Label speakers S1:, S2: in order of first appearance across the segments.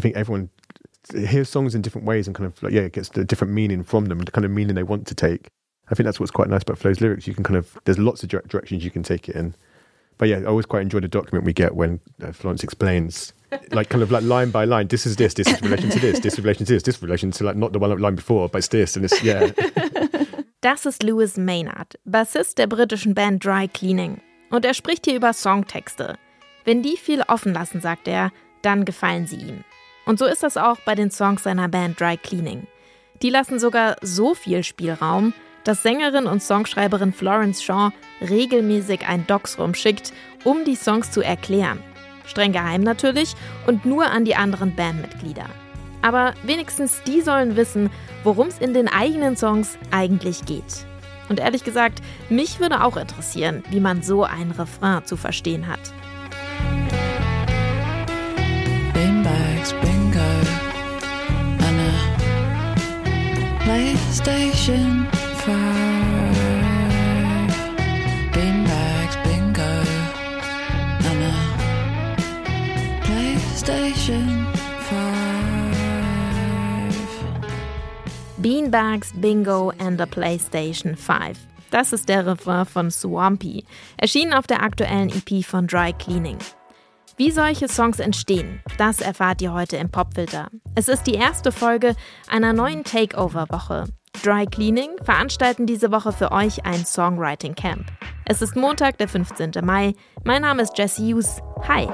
S1: I think everyone hears songs in different ways and kind of like yeah, gets a different meaning from them, the kind of meaning they want to take. I think that's what's quite nice about Flo's lyrics. You can kind of there's lots of directions you can take it in. But yeah, I always quite enjoy the document we get when uh, Florence explains, like kind of like line by line. This is this. This is relation to this. This is relation to this. This is relation to like not the one line before, but it's this and it's yeah.
S2: Das ist Lewis Maynard, Bassist der britischen Band Dry Cleaning. Und er spricht hier über Songtexte. Wenn die viel offen lassen, sagt er, dann gefallen sie ihm. Und so ist das auch bei den Songs seiner Band Dry Cleaning. Die lassen sogar so viel Spielraum, dass Sängerin und Songschreiberin Florence Shaw regelmäßig ein Docs rumschickt, um die Songs zu erklären. Streng geheim natürlich und nur an die anderen Bandmitglieder. Aber wenigstens die sollen wissen, worum es in den eigenen Songs eigentlich geht. Und ehrlich gesagt, mich würde auch interessieren, wie man so ein Refrain zu verstehen hat. PlayStation 5. Beanbags, bingo, and a PlayStation 5. Beanbags, Bingo and a PlayStation 5. Das ist der Refrain von Swampy, erschienen auf der aktuellen EP von Dry Cleaning. Wie solche Songs entstehen, das erfahrt ihr heute im Popfilter. Es ist die erste Folge einer neuen Takeover-Woche. Dry Cleaning veranstalten diese Woche für euch ein Songwriting Camp. Es ist Montag, der 15. Mai. Mein Name ist Jesse Hughes. Hi.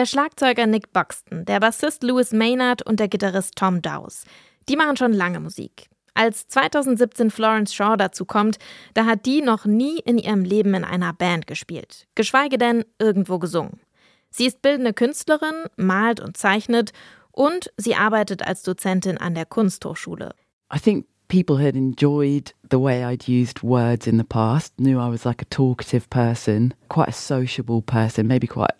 S2: Der Schlagzeuger Nick Buxton, der Bassist Louis Maynard und der Gitarrist Tom Dowse. Die machen schon lange Musik. Als 2017 Florence Shaw dazu kommt, da hat die noch nie in ihrem Leben in einer Band gespielt, geschweige denn irgendwo gesungen. Sie ist bildende Künstlerin, malt und zeichnet und sie arbeitet als Dozentin an der Kunsthochschule.
S3: I think people had enjoyed the way I'd used words in the past, knew I was like a talkative person, quite a sociable person, maybe quite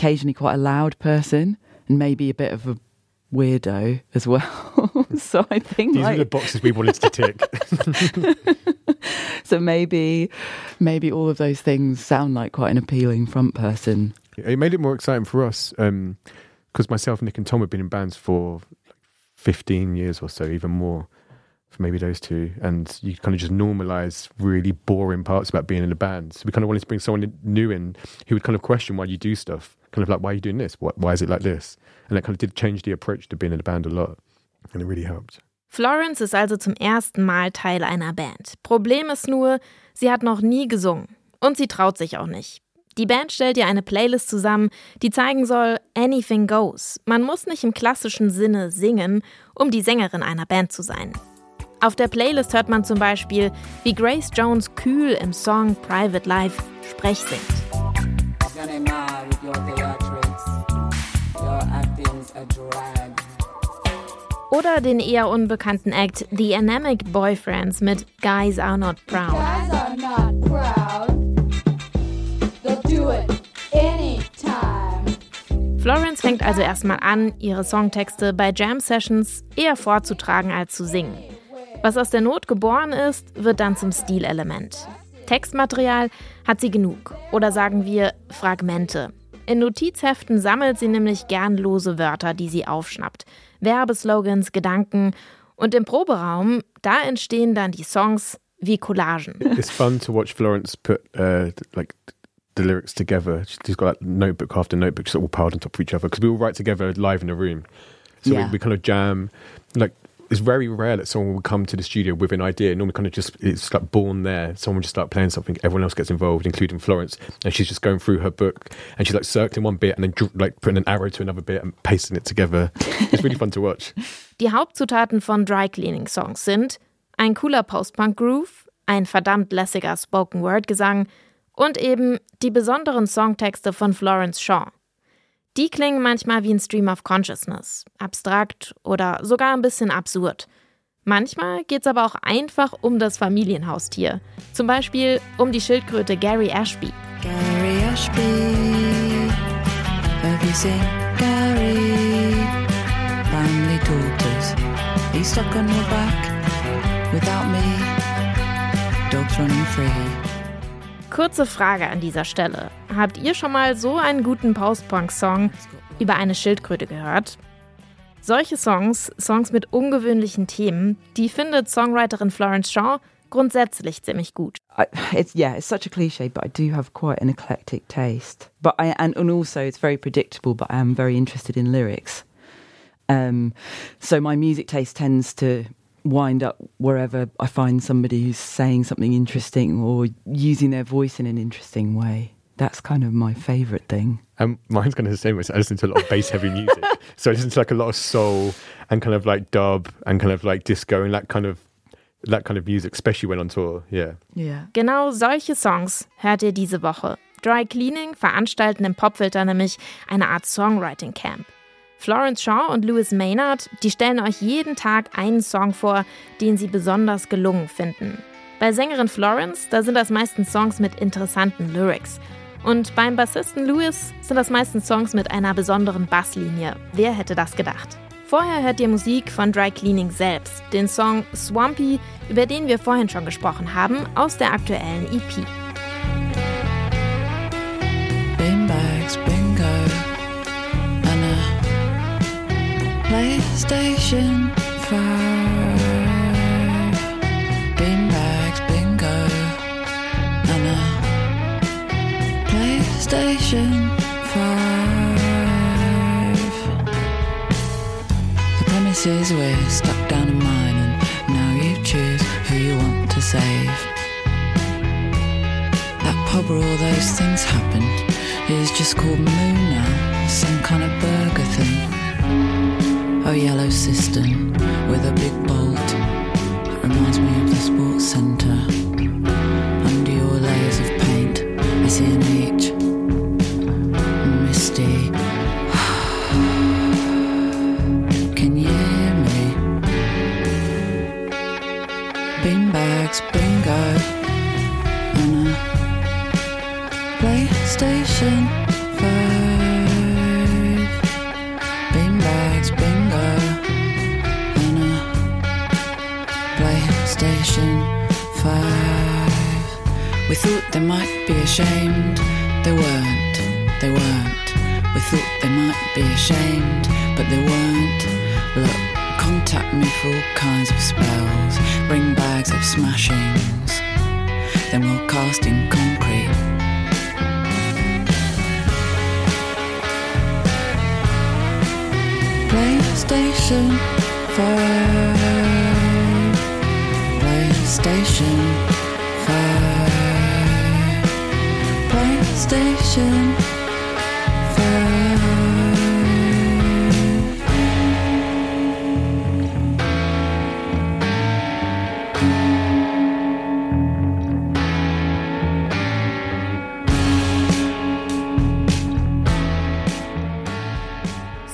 S3: occasionally quite a loud person and maybe a bit of a weirdo as well. so I think
S1: these
S3: like,
S1: are the boxes we wanted to tick.
S3: so maybe maybe all of those things sound like quite an appealing front person.
S1: It made it more exciting for us because um, myself, Nick, and Tom have been in bands for like 15 years or so, even more for maybe those two. And you kind of just normalize really boring parts about being in a band. So we kind of wanted to bring someone new in who would kind of question why you do stuff kind of like, why are you doing this? Why is it like this? And that kind of did change the approach to being in a band a lot. And it really helped.
S2: Florence ist also zum ersten Mal Teil einer Band. Problem ist nur, sie hat noch nie gesungen. Und sie traut sich auch nicht. Die Band stellt ihr eine Playlist zusammen, die zeigen soll, anything goes. Man muss nicht im klassischen Sinne singen, um die Sängerin einer Band zu sein. Auf der Playlist hört man zum Beispiel, wie Grace Jones kühl im Song Private Life Sprech singt. Oder den eher unbekannten Act The Anemic Boyfriends mit Guys Are Not Proud. Guys are not proud. They'll do it anytime. Florence fängt also erstmal an, ihre Songtexte bei Jam Sessions eher vorzutragen als zu singen. Was aus der Not geboren ist, wird dann zum Stilelement. Textmaterial hat sie genug oder sagen wir Fragmente. In Notizheften sammelt sie nämlich gern lose Wörter, die sie aufschnappt. Werbeslogans, Gedanken. Und im Proberaum, da entstehen dann die Songs wie Collagen.
S1: It's fun to watch Florence put uh, like the lyrics together. She's got like notebook after notebook, just all piled on top of each other because we all write together live in a room. So yeah. we, we kind of jam. Like it's very rare that someone will come to the studio with an idea. Normally, kind of just it's like born there. Someone just start playing something. Everyone else gets involved, including Florence, and she's just going through her book and she's like circling one bit and then like putting an arrow to another bit and pasting it together. It's really fun to watch.
S2: Die Hauptzutaten von Dry Cleaning Songs sind ein cooler Post-Punk Groove, ein verdammt lässiger Spoken Word Gesang und eben die besonderen Songtexte von Florence Shaw. Die klingen manchmal wie ein Stream of Consciousness, abstrakt oder sogar ein bisschen absurd. Manchmal geht es aber auch einfach um das Familienhaustier. Zum Beispiel um die Schildkröte Gary Ashby. Gary Ashby, have you seen Gary? Family daughters,
S3: you stuck on your back without me? Dogs running free.
S2: Kurze Frage an dieser Stelle. Habt ihr schon mal so einen guten Post-Punk-Song über eine Schildkröte gehört? Solche Songs, Songs mit ungewöhnlichen Themen, die findet Songwriterin Florence Shaw grundsätzlich ziemlich gut.
S3: I, it's, yeah, it's such a cliche, but I do have quite an eclectic taste. But I and, and also it's very predictable, but I am very interested in lyrics. Um, so my music taste tends to wind up wherever I find somebody who's saying something interesting or using their voice in an interesting way. That's kind of my favourite thing.
S1: Um, mine's kind of the same. I listen to a lot of bass heavy music. so I listen to like a lot of soul and kind of like dub and kind of like disco and that kind of that kind of music, especially when on tour. Yeah.
S3: Yeah.
S2: Genau solche Songs hört ihr diese Woche. Dry Cleaning veranstalten im Popfilter nämlich eine Art Songwriting Camp. Florence Shaw und Louis Maynard, die stellen euch jeden Tag einen Song vor, den sie besonders gelungen finden. Bei Sängerin Florence, da sind das meistens Songs mit interessanten Lyrics. Und beim Bassisten Louis sind das meistens Songs mit einer besonderen Basslinie. Wer hätte das gedacht? Vorher hört ihr Musik von Dry Cleaning selbst, den Song Swampy, über den wir vorhin schon gesprochen haben, aus der aktuellen EP.
S3: Beanbags, bingo. PlayStation 5 Beanbags, bingo. And a PlayStation 5 The premise is we're stuck down a mine And now you choose who you want to save. That pub where all those things happened Is just called Moon now Some kind of burger thing a yellow cistern with a big bolt. Reminds me of the sports centre. Under your layers of paint, I see an H. We thought they might be ashamed. They weren't, they weren't. We thought they might be ashamed, but they weren't. Look, contact me for all kinds of spells. Bring bags of smashings. Then we'll cast in concrete. PlayStation 5 PlayStation 5 station.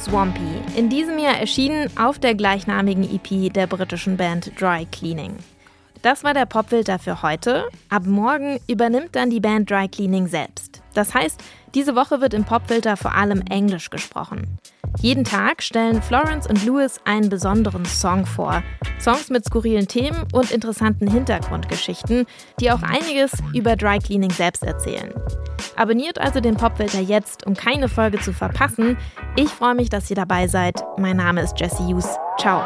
S2: Swampy, in diesem Jahr erschienen auf der gleichnamigen EP der britischen Band Dry Cleaning. Das war der Popfilter für heute. Ab morgen übernimmt dann die Band Dry Cleaning selbst. Das heißt, diese Woche wird im Popfilter vor allem Englisch gesprochen. Jeden Tag stellen Florence und Lewis einen besonderen Song vor. Songs mit skurrilen Themen und interessanten Hintergrundgeschichten, die auch einiges über Dry Cleaning selbst erzählen. Abonniert also den Popfilter jetzt, um keine Folge zu verpassen. Ich freue mich, dass ihr dabei seid. Mein Name ist Jesse Hughes. Ciao.